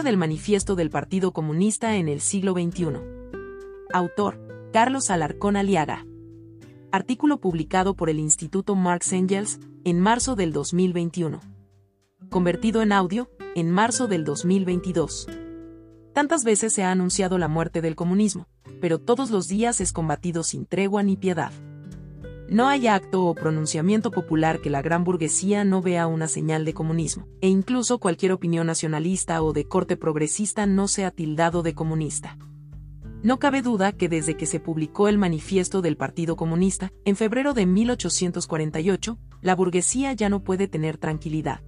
Del Manifiesto del Partido Comunista en el siglo XXI. Autor, Carlos Alarcón Aliaga. Artículo publicado por el Instituto Marx Engels en marzo del 2021. Convertido en audio, en marzo del 2022. Tantas veces se ha anunciado la muerte del comunismo, pero todos los días es combatido sin tregua ni piedad. No hay acto o pronunciamiento popular que la gran burguesía no vea una señal de comunismo, e incluso cualquier opinión nacionalista o de corte progresista no sea tildado de comunista. No cabe duda que desde que se publicó el manifiesto del Partido Comunista, en febrero de 1848, la burguesía ya no puede tener tranquilidad.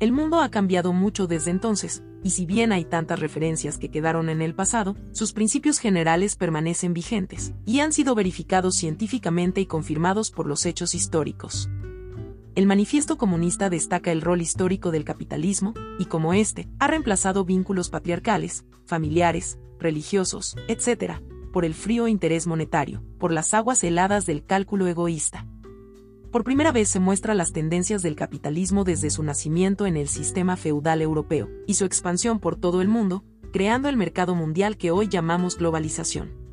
El mundo ha cambiado mucho desde entonces, y si bien hay tantas referencias que quedaron en el pasado, sus principios generales permanecen vigentes, y han sido verificados científicamente y confirmados por los hechos históricos. El manifiesto comunista destaca el rol histórico del capitalismo, y como éste, ha reemplazado vínculos patriarcales, familiares, religiosos, etc., por el frío interés monetario, por las aguas heladas del cálculo egoísta, por primera vez se muestra las tendencias del capitalismo desde su nacimiento en el sistema feudal europeo y su expansión por todo el mundo, creando el mercado mundial que hoy llamamos globalización.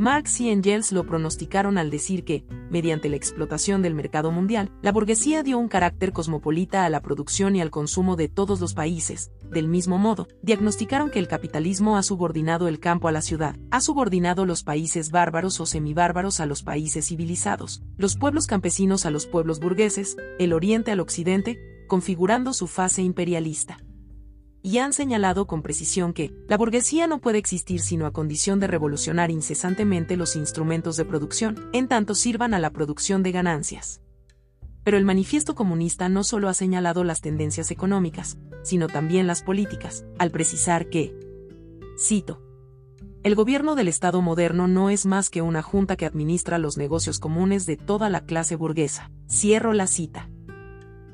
Marx y Engels lo pronosticaron al decir que, mediante la explotación del mercado mundial, la burguesía dio un carácter cosmopolita a la producción y al consumo de todos los países. Del mismo modo, diagnosticaron que el capitalismo ha subordinado el campo a la ciudad, ha subordinado los países bárbaros o semibárbaros a los países civilizados, los pueblos campesinos a los pueblos burgueses, el oriente al occidente, configurando su fase imperialista y han señalado con precisión que la burguesía no puede existir sino a condición de revolucionar incesantemente los instrumentos de producción, en tanto sirvan a la producción de ganancias. Pero el manifiesto comunista no solo ha señalado las tendencias económicas, sino también las políticas, al precisar que, cito, el gobierno del Estado moderno no es más que una junta que administra los negocios comunes de toda la clase burguesa. Cierro la cita.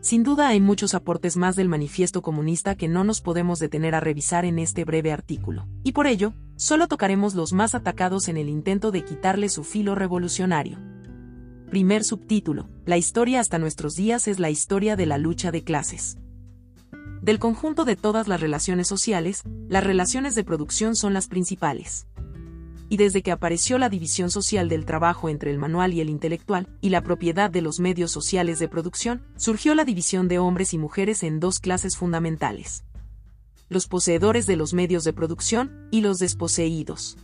Sin duda hay muchos aportes más del manifiesto comunista que no nos podemos detener a revisar en este breve artículo, y por ello, solo tocaremos los más atacados en el intento de quitarle su filo revolucionario. Primer subtítulo, La historia hasta nuestros días es la historia de la lucha de clases. Del conjunto de todas las relaciones sociales, las relaciones de producción son las principales y desde que apareció la división social del trabajo entre el manual y el intelectual, y la propiedad de los medios sociales de producción, surgió la división de hombres y mujeres en dos clases fundamentales. Los poseedores de los medios de producción y los desposeídos.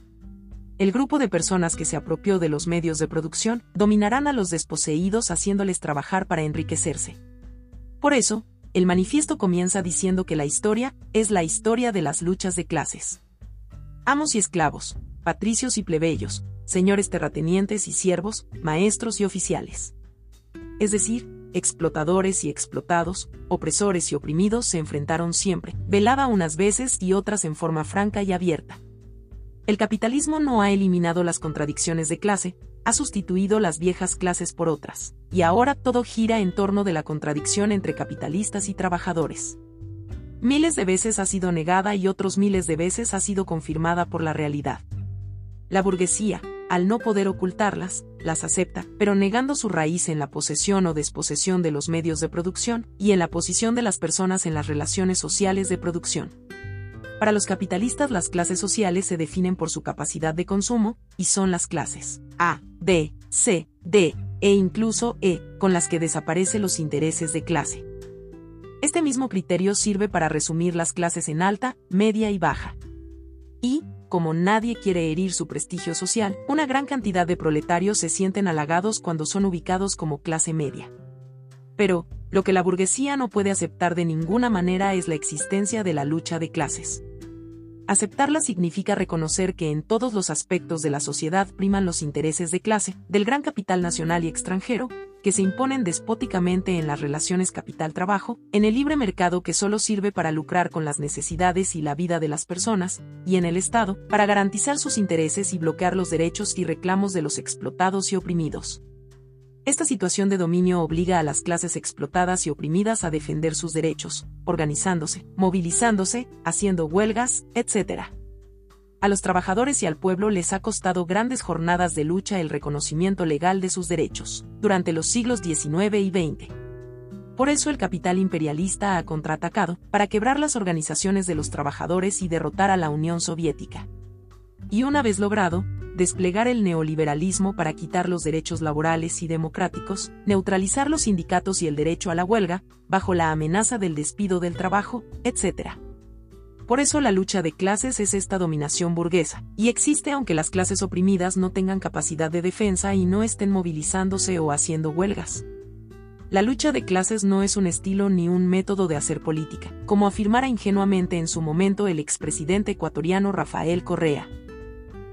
El grupo de personas que se apropió de los medios de producción dominarán a los desposeídos haciéndoles trabajar para enriquecerse. Por eso, el manifiesto comienza diciendo que la historia es la historia de las luchas de clases. Amos y esclavos, patricios y plebeyos, señores terratenientes y siervos, maestros y oficiales. Es decir, explotadores y explotados, opresores y oprimidos se enfrentaron siempre, velada unas veces y otras en forma franca y abierta. El capitalismo no ha eliminado las contradicciones de clase, ha sustituido las viejas clases por otras, y ahora todo gira en torno de la contradicción entre capitalistas y trabajadores. Miles de veces ha sido negada y otros miles de veces ha sido confirmada por la realidad. La burguesía, al no poder ocultarlas, las acepta, pero negando su raíz en la posesión o desposesión de los medios de producción y en la posición de las personas en las relaciones sociales de producción. Para los capitalistas las clases sociales se definen por su capacidad de consumo, y son las clases A, B, C, D, e incluso E, con las que desaparecen los intereses de clase. Este mismo criterio sirve para resumir las clases en alta, media y baja. Y, como nadie quiere herir su prestigio social, una gran cantidad de proletarios se sienten halagados cuando son ubicados como clase media. Pero, lo que la burguesía no puede aceptar de ninguna manera es la existencia de la lucha de clases. Aceptarla significa reconocer que en todos los aspectos de la sociedad priman los intereses de clase, del gran capital nacional y extranjero, que se imponen despóticamente en las relaciones capital-trabajo, en el libre mercado que solo sirve para lucrar con las necesidades y la vida de las personas, y en el Estado, para garantizar sus intereses y bloquear los derechos y reclamos de los explotados y oprimidos. Esta situación de dominio obliga a las clases explotadas y oprimidas a defender sus derechos, organizándose, movilizándose, haciendo huelgas, etc a los trabajadores y al pueblo les ha costado grandes jornadas de lucha el reconocimiento legal de sus derechos, durante los siglos XIX y XX. Por eso el capital imperialista ha contraatacado, para quebrar las organizaciones de los trabajadores y derrotar a la Unión Soviética. Y una vez logrado, desplegar el neoliberalismo para quitar los derechos laborales y democráticos, neutralizar los sindicatos y el derecho a la huelga, bajo la amenaza del despido del trabajo, etc. Por eso la lucha de clases es esta dominación burguesa, y existe aunque las clases oprimidas no tengan capacidad de defensa y no estén movilizándose o haciendo huelgas. La lucha de clases no es un estilo ni un método de hacer política, como afirmara ingenuamente en su momento el expresidente ecuatoriano Rafael Correa.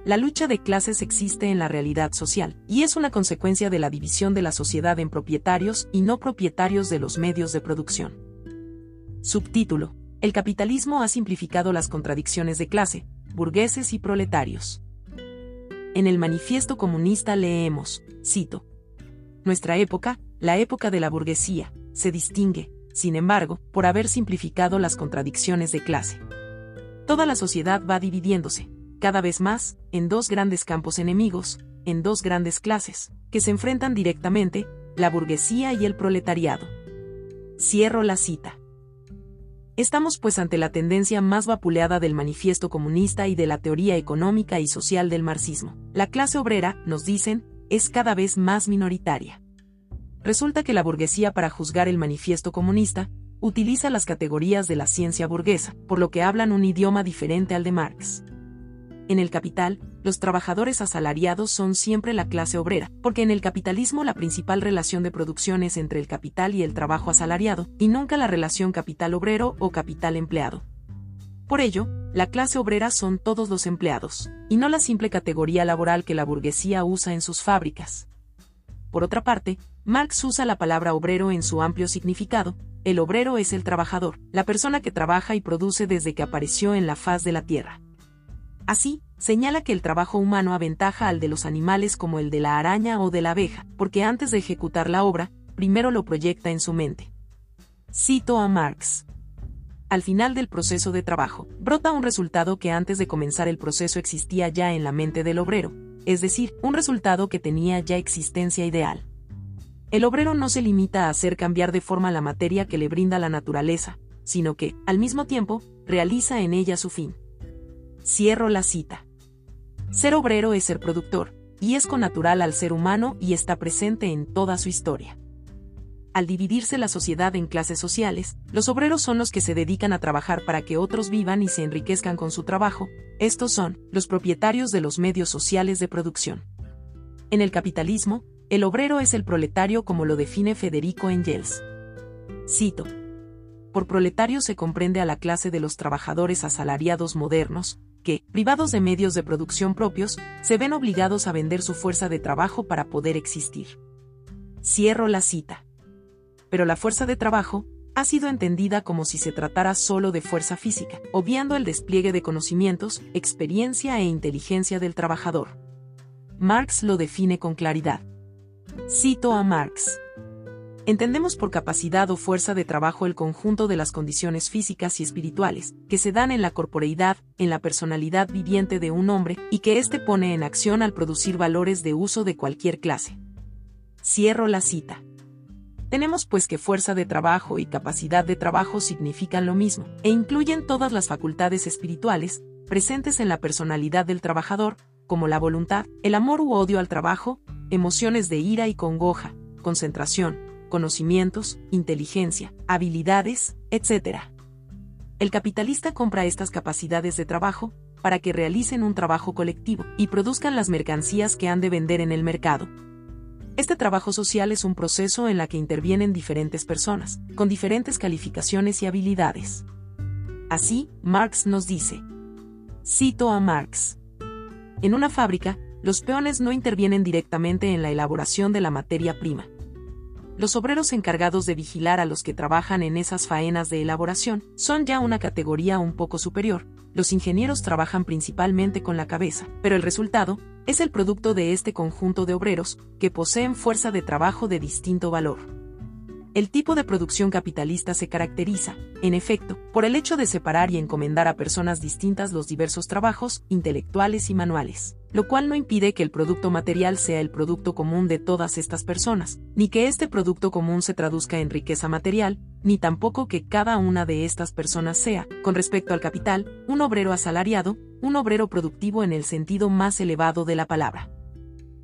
La lucha de clases existe en la realidad social, y es una consecuencia de la división de la sociedad en propietarios y no propietarios de los medios de producción. Subtítulo. El capitalismo ha simplificado las contradicciones de clase, burgueses y proletarios. En el manifiesto comunista leemos, cito, Nuestra época, la época de la burguesía, se distingue, sin embargo, por haber simplificado las contradicciones de clase. Toda la sociedad va dividiéndose, cada vez más, en dos grandes campos enemigos, en dos grandes clases, que se enfrentan directamente, la burguesía y el proletariado. Cierro la cita. Estamos pues ante la tendencia más vapuleada del manifiesto comunista y de la teoría económica y social del marxismo. La clase obrera, nos dicen, es cada vez más minoritaria. Resulta que la burguesía para juzgar el manifiesto comunista, utiliza las categorías de la ciencia burguesa, por lo que hablan un idioma diferente al de Marx. En el capital, los trabajadores asalariados son siempre la clase obrera, porque en el capitalismo la principal relación de producción es entre el capital y el trabajo asalariado, y nunca la relación capital obrero o capital empleado. Por ello, la clase obrera son todos los empleados, y no la simple categoría laboral que la burguesía usa en sus fábricas. Por otra parte, Marx usa la palabra obrero en su amplio significado, el obrero es el trabajador, la persona que trabaja y produce desde que apareció en la faz de la tierra. Así, señala que el trabajo humano aventaja al de los animales como el de la araña o de la abeja, porque antes de ejecutar la obra, primero lo proyecta en su mente. Cito a Marx. Al final del proceso de trabajo, brota un resultado que antes de comenzar el proceso existía ya en la mente del obrero, es decir, un resultado que tenía ya existencia ideal. El obrero no se limita a hacer cambiar de forma la materia que le brinda la naturaleza, sino que, al mismo tiempo, realiza en ella su fin. Cierro la cita. Ser obrero es ser productor, y es connatural al ser humano y está presente en toda su historia. Al dividirse la sociedad en clases sociales, los obreros son los que se dedican a trabajar para que otros vivan y se enriquezcan con su trabajo, estos son los propietarios de los medios sociales de producción. En el capitalismo, el obrero es el proletario como lo define Federico Engels. Cito. Por proletario se comprende a la clase de los trabajadores asalariados modernos, que, privados de medios de producción propios, se ven obligados a vender su fuerza de trabajo para poder existir. Cierro la cita. Pero la fuerza de trabajo ha sido entendida como si se tratara solo de fuerza física, obviando el despliegue de conocimientos, experiencia e inteligencia del trabajador. Marx lo define con claridad. Cito a Marx. Entendemos por capacidad o fuerza de trabajo el conjunto de las condiciones físicas y espirituales, que se dan en la corporeidad, en la personalidad viviente de un hombre, y que éste pone en acción al producir valores de uso de cualquier clase. Cierro la cita. Tenemos pues que fuerza de trabajo y capacidad de trabajo significan lo mismo, e incluyen todas las facultades espirituales, presentes en la personalidad del trabajador, como la voluntad, el amor u odio al trabajo, emociones de ira y congoja, concentración, conocimientos, inteligencia, habilidades, etc. El capitalista compra estas capacidades de trabajo para que realicen un trabajo colectivo y produzcan las mercancías que han de vender en el mercado. Este trabajo social es un proceso en la que intervienen diferentes personas, con diferentes calificaciones y habilidades. Así, Marx nos dice. Cito a Marx. En una fábrica, los peones no intervienen directamente en la elaboración de la materia prima, los obreros encargados de vigilar a los que trabajan en esas faenas de elaboración son ya una categoría un poco superior. Los ingenieros trabajan principalmente con la cabeza, pero el resultado es el producto de este conjunto de obreros que poseen fuerza de trabajo de distinto valor. El tipo de producción capitalista se caracteriza, en efecto, por el hecho de separar y encomendar a personas distintas los diversos trabajos, intelectuales y manuales. Lo cual no impide que el producto material sea el producto común de todas estas personas, ni que este producto común se traduzca en riqueza material, ni tampoco que cada una de estas personas sea, con respecto al capital, un obrero asalariado, un obrero productivo en el sentido más elevado de la palabra.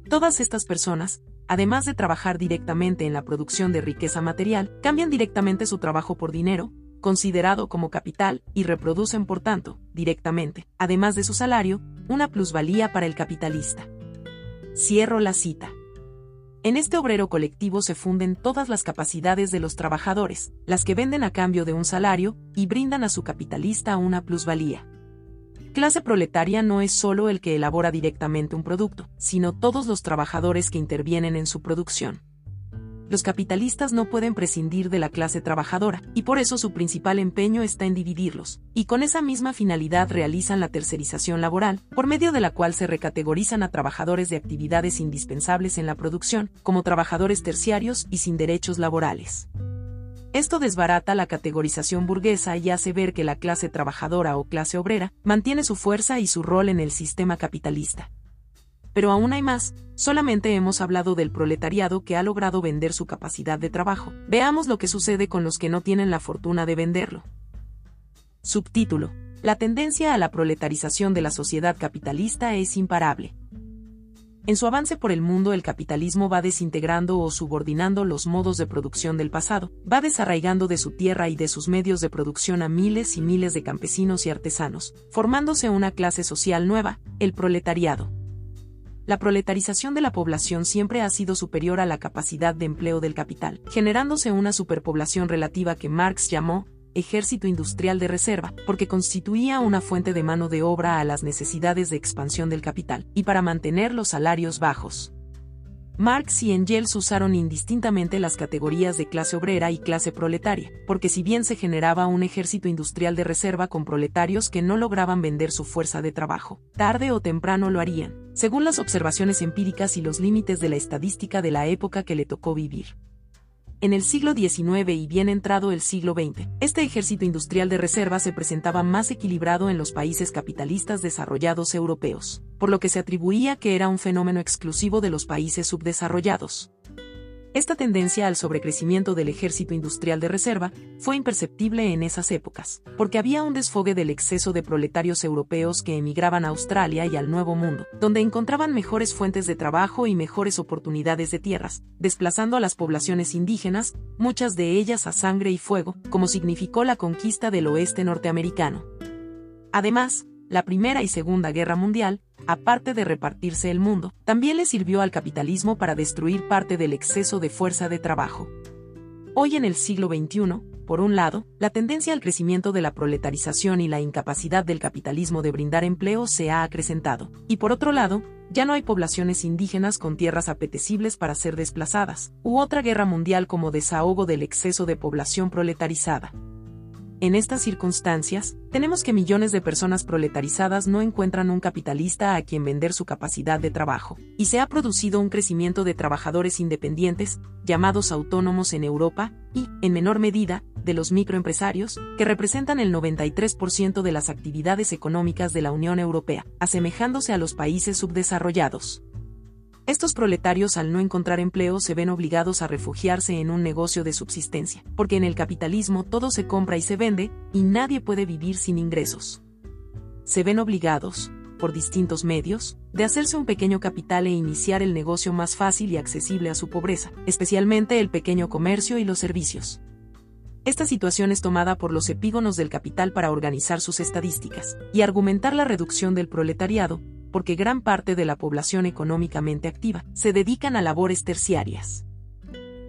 Todas estas personas, además de trabajar directamente en la producción de riqueza material, cambian directamente su trabajo por dinero, considerado como capital, y reproducen por tanto, directamente, además de su salario, una plusvalía para el capitalista. Cierro la cita. En este obrero colectivo se funden todas las capacidades de los trabajadores, las que venden a cambio de un salario y brindan a su capitalista una plusvalía. Clase proletaria no es solo el que elabora directamente un producto, sino todos los trabajadores que intervienen en su producción los capitalistas no pueden prescindir de la clase trabajadora, y por eso su principal empeño está en dividirlos, y con esa misma finalidad realizan la tercerización laboral, por medio de la cual se recategorizan a trabajadores de actividades indispensables en la producción, como trabajadores terciarios y sin derechos laborales. Esto desbarata la categorización burguesa y hace ver que la clase trabajadora o clase obrera mantiene su fuerza y su rol en el sistema capitalista. Pero aún hay más, solamente hemos hablado del proletariado que ha logrado vender su capacidad de trabajo. Veamos lo que sucede con los que no tienen la fortuna de venderlo. Subtítulo. La tendencia a la proletarización de la sociedad capitalista es imparable. En su avance por el mundo el capitalismo va desintegrando o subordinando los modos de producción del pasado, va desarraigando de su tierra y de sus medios de producción a miles y miles de campesinos y artesanos, formándose una clase social nueva, el proletariado la proletarización de la población siempre ha sido superior a la capacidad de empleo del capital, generándose una superpoblación relativa que Marx llamó ejército industrial de reserva, porque constituía una fuente de mano de obra a las necesidades de expansión del capital, y para mantener los salarios bajos. Marx y Engels usaron indistintamente las categorías de clase obrera y clase proletaria, porque si bien se generaba un ejército industrial de reserva con proletarios que no lograban vender su fuerza de trabajo, tarde o temprano lo harían, según las observaciones empíricas y los límites de la estadística de la época que le tocó vivir. En el siglo XIX y bien entrado el siglo XX, este ejército industrial de reserva se presentaba más equilibrado en los países capitalistas desarrollados europeos, por lo que se atribuía que era un fenómeno exclusivo de los países subdesarrollados. Esta tendencia al sobrecrecimiento del ejército industrial de reserva fue imperceptible en esas épocas, porque había un desfogue del exceso de proletarios europeos que emigraban a Australia y al Nuevo Mundo, donde encontraban mejores fuentes de trabajo y mejores oportunidades de tierras, desplazando a las poblaciones indígenas, muchas de ellas a sangre y fuego, como significó la conquista del oeste norteamericano. Además, la Primera y Segunda Guerra Mundial, aparte de repartirse el mundo, también le sirvió al capitalismo para destruir parte del exceso de fuerza de trabajo. Hoy en el siglo XXI, por un lado, la tendencia al crecimiento de la proletarización y la incapacidad del capitalismo de brindar empleo se ha acrecentado, y por otro lado, ya no hay poblaciones indígenas con tierras apetecibles para ser desplazadas, u otra guerra mundial como desahogo del exceso de población proletarizada. En estas circunstancias, tenemos que millones de personas proletarizadas no encuentran un capitalista a quien vender su capacidad de trabajo, y se ha producido un crecimiento de trabajadores independientes, llamados autónomos en Europa, y, en menor medida, de los microempresarios, que representan el 93% de las actividades económicas de la Unión Europea, asemejándose a los países subdesarrollados. Estos proletarios al no encontrar empleo se ven obligados a refugiarse en un negocio de subsistencia, porque en el capitalismo todo se compra y se vende, y nadie puede vivir sin ingresos. Se ven obligados, por distintos medios, de hacerse un pequeño capital e iniciar el negocio más fácil y accesible a su pobreza, especialmente el pequeño comercio y los servicios. Esta situación es tomada por los epígonos del capital para organizar sus estadísticas y argumentar la reducción del proletariado, porque gran parte de la población económicamente activa se dedican a labores terciarias.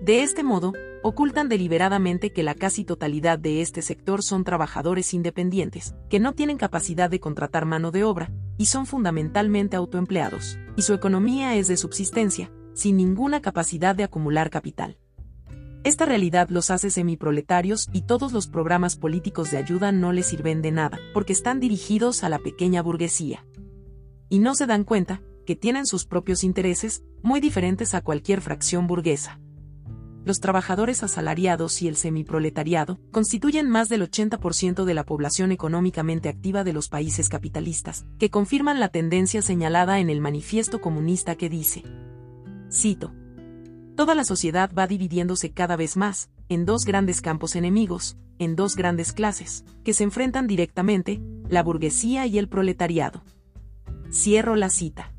De este modo, ocultan deliberadamente que la casi totalidad de este sector son trabajadores independientes, que no tienen capacidad de contratar mano de obra, y son fundamentalmente autoempleados, y su economía es de subsistencia, sin ninguna capacidad de acumular capital. Esta realidad los hace semiproletarios y todos los programas políticos de ayuda no les sirven de nada, porque están dirigidos a la pequeña burguesía y no se dan cuenta que tienen sus propios intereses, muy diferentes a cualquier fracción burguesa. los trabajadores asalariados y el semiproletariado constituyen más del 80% de la población económicamente activa de los países capitalistas, que confirman la tendencia señalada en el manifiesto comunista que dice, cito, Toda la sociedad va dividiéndose cada vez más, en dos grandes campos enemigos, en dos grandes clases, que se enfrentan directamente, la burguesía y el proletariado. Cierro la cita.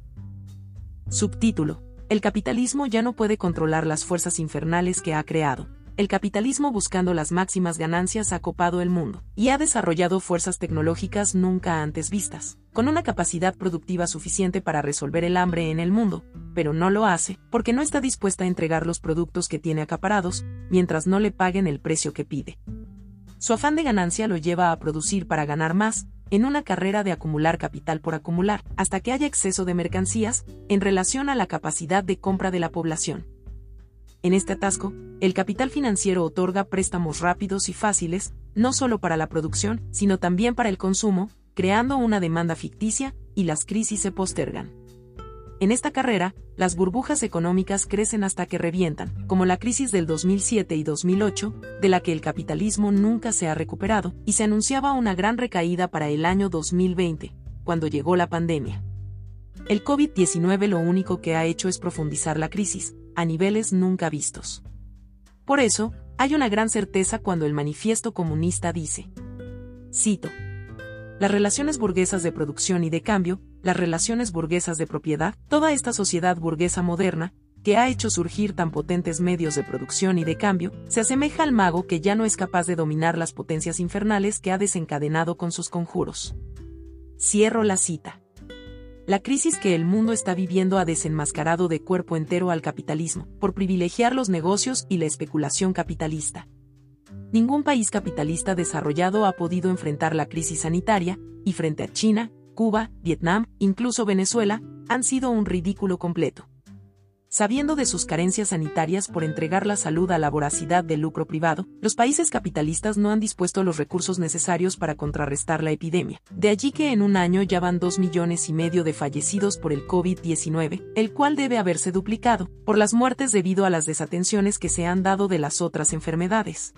Subtítulo. El capitalismo ya no puede controlar las fuerzas infernales que ha creado. El capitalismo buscando las máximas ganancias ha copado el mundo y ha desarrollado fuerzas tecnológicas nunca antes vistas, con una capacidad productiva suficiente para resolver el hambre en el mundo, pero no lo hace porque no está dispuesta a entregar los productos que tiene acaparados, mientras no le paguen el precio que pide. Su afán de ganancia lo lleva a producir para ganar más, en una carrera de acumular capital por acumular, hasta que haya exceso de mercancías, en relación a la capacidad de compra de la población. En este atasco, el capital financiero otorga préstamos rápidos y fáciles, no solo para la producción, sino también para el consumo, creando una demanda ficticia, y las crisis se postergan. En esta carrera, las burbujas económicas crecen hasta que revientan, como la crisis del 2007 y 2008, de la que el capitalismo nunca se ha recuperado, y se anunciaba una gran recaída para el año 2020, cuando llegó la pandemia. El COVID-19 lo único que ha hecho es profundizar la crisis, a niveles nunca vistos. Por eso, hay una gran certeza cuando el manifiesto comunista dice, cito, las relaciones burguesas de producción y de cambio, las relaciones burguesas de propiedad, toda esta sociedad burguesa moderna, que ha hecho surgir tan potentes medios de producción y de cambio, se asemeja al mago que ya no es capaz de dominar las potencias infernales que ha desencadenado con sus conjuros. Cierro la cita. La crisis que el mundo está viviendo ha desenmascarado de cuerpo entero al capitalismo, por privilegiar los negocios y la especulación capitalista. Ningún país capitalista desarrollado ha podido enfrentar la crisis sanitaria, y frente a China, Cuba, Vietnam, incluso Venezuela, han sido un ridículo completo. Sabiendo de sus carencias sanitarias por entregar la salud a la voracidad del lucro privado, los países capitalistas no han dispuesto los recursos necesarios para contrarrestar la epidemia. De allí que en un año ya van dos millones y medio de fallecidos por el COVID-19, el cual debe haberse duplicado, por las muertes debido a las desatenciones que se han dado de las otras enfermedades.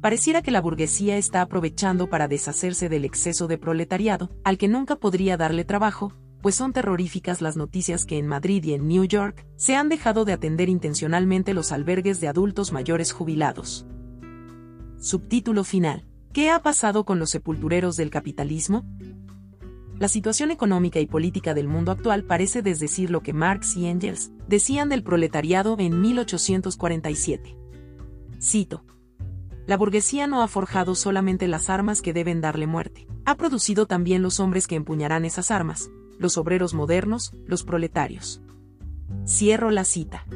Pareciera que la burguesía está aprovechando para deshacerse del exceso de proletariado, al que nunca podría darle trabajo, pues son terroríficas las noticias que en Madrid y en New York se han dejado de atender intencionalmente los albergues de adultos mayores jubilados. Subtítulo final. ¿Qué ha pasado con los sepultureros del capitalismo? La situación económica y política del mundo actual parece desdecir lo que Marx y Engels decían del proletariado en 1847. Cito. La burguesía no ha forjado solamente las armas que deben darle muerte, ha producido también los hombres que empuñarán esas armas, los obreros modernos, los proletarios. Cierro la cita.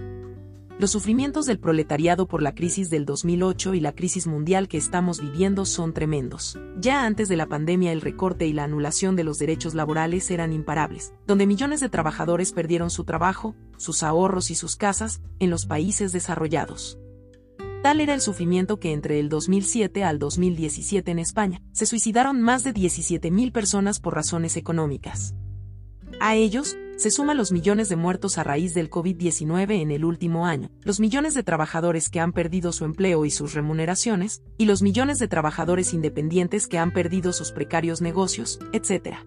Los sufrimientos del proletariado por la crisis del 2008 y la crisis mundial que estamos viviendo son tremendos. Ya antes de la pandemia el recorte y la anulación de los derechos laborales eran imparables, donde millones de trabajadores perdieron su trabajo, sus ahorros y sus casas, en los países desarrollados. Tal era el sufrimiento que entre el 2007 al 2017 en España se suicidaron más de 17.000 personas por razones económicas. A ellos, se suman los millones de muertos a raíz del COVID-19 en el último año, los millones de trabajadores que han perdido su empleo y sus remuneraciones, y los millones de trabajadores independientes que han perdido sus precarios negocios, etc.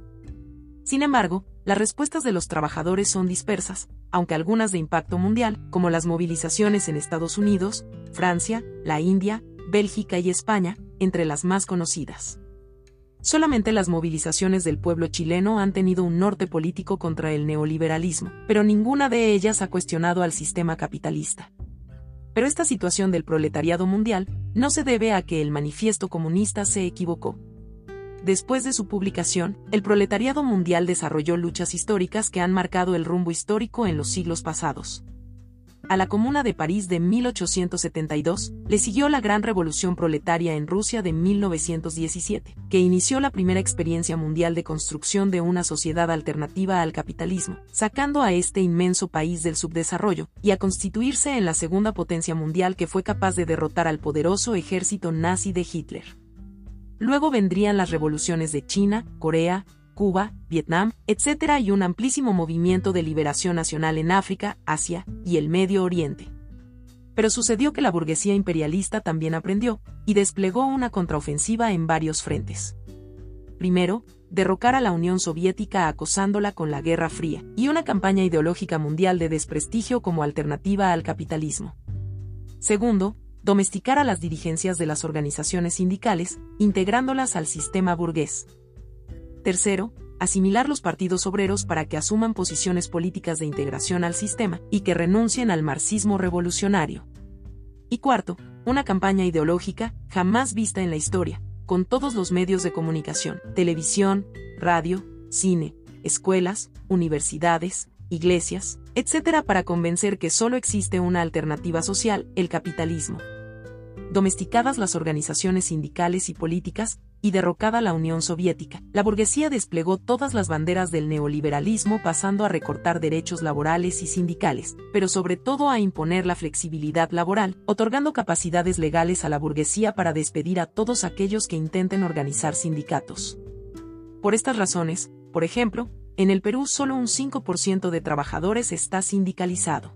Sin embargo, las respuestas de los trabajadores son dispersas, aunque algunas de impacto mundial, como las movilizaciones en Estados Unidos, Francia, la India, Bélgica y España, entre las más conocidas. Solamente las movilizaciones del pueblo chileno han tenido un norte político contra el neoliberalismo, pero ninguna de ellas ha cuestionado al sistema capitalista. Pero esta situación del proletariado mundial no se debe a que el manifiesto comunista se equivocó. Después de su publicación, el proletariado mundial desarrolló luchas históricas que han marcado el rumbo histórico en los siglos pasados. A la Comuna de París de 1872 le siguió la Gran Revolución Proletaria en Rusia de 1917, que inició la primera experiencia mundial de construcción de una sociedad alternativa al capitalismo, sacando a este inmenso país del subdesarrollo y a constituirse en la segunda potencia mundial que fue capaz de derrotar al poderoso ejército nazi de Hitler. Luego vendrían las revoluciones de China, Corea, Cuba, Vietnam, etc. y un amplísimo movimiento de liberación nacional en África, Asia y el Medio Oriente. Pero sucedió que la burguesía imperialista también aprendió, y desplegó una contraofensiva en varios frentes. Primero, derrocar a la Unión Soviética acosándola con la Guerra Fría, y una campaña ideológica mundial de desprestigio como alternativa al capitalismo. Segundo, domesticar a las dirigencias de las organizaciones sindicales, integrándolas al sistema burgués. Tercero, asimilar los partidos obreros para que asuman posiciones políticas de integración al sistema y que renuncien al marxismo revolucionario. Y cuarto, una campaña ideológica jamás vista en la historia, con todos los medios de comunicación, televisión, radio, cine, escuelas, universidades, iglesias, etc. para convencer que solo existe una alternativa social, el capitalismo domesticadas las organizaciones sindicales y políticas, y derrocada la Unión Soviética, la burguesía desplegó todas las banderas del neoliberalismo pasando a recortar derechos laborales y sindicales, pero sobre todo a imponer la flexibilidad laboral, otorgando capacidades legales a la burguesía para despedir a todos aquellos que intenten organizar sindicatos. Por estas razones, por ejemplo, en el Perú solo un 5% de trabajadores está sindicalizado.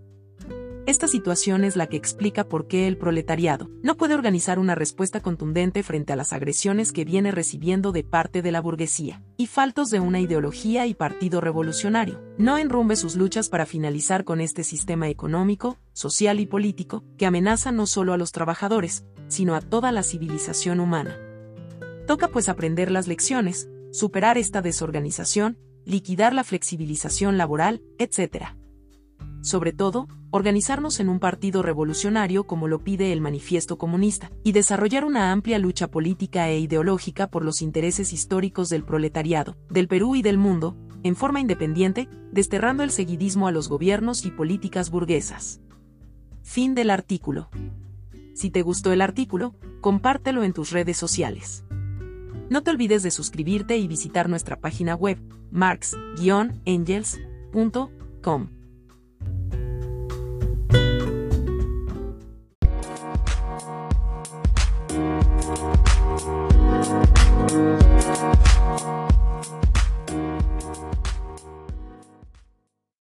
Esta situación es la que explica por qué el proletariado no puede organizar una respuesta contundente frente a las agresiones que viene recibiendo de parte de la burguesía, y faltos de una ideología y partido revolucionario. No enrumbe sus luchas para finalizar con este sistema económico, social y político que amenaza no solo a los trabajadores, sino a toda la civilización humana. Toca pues aprender las lecciones, superar esta desorganización, liquidar la flexibilización laboral, etc sobre todo, organizarnos en un partido revolucionario como lo pide el Manifiesto Comunista, y desarrollar una amplia lucha política e ideológica por los intereses históricos del proletariado, del Perú y del mundo, en forma independiente, desterrando el seguidismo a los gobiernos y políticas burguesas. Fin del artículo. Si te gustó el artículo, compártelo en tus redes sociales. No te olvides de suscribirte y visitar nuestra página web, marx-angels.com.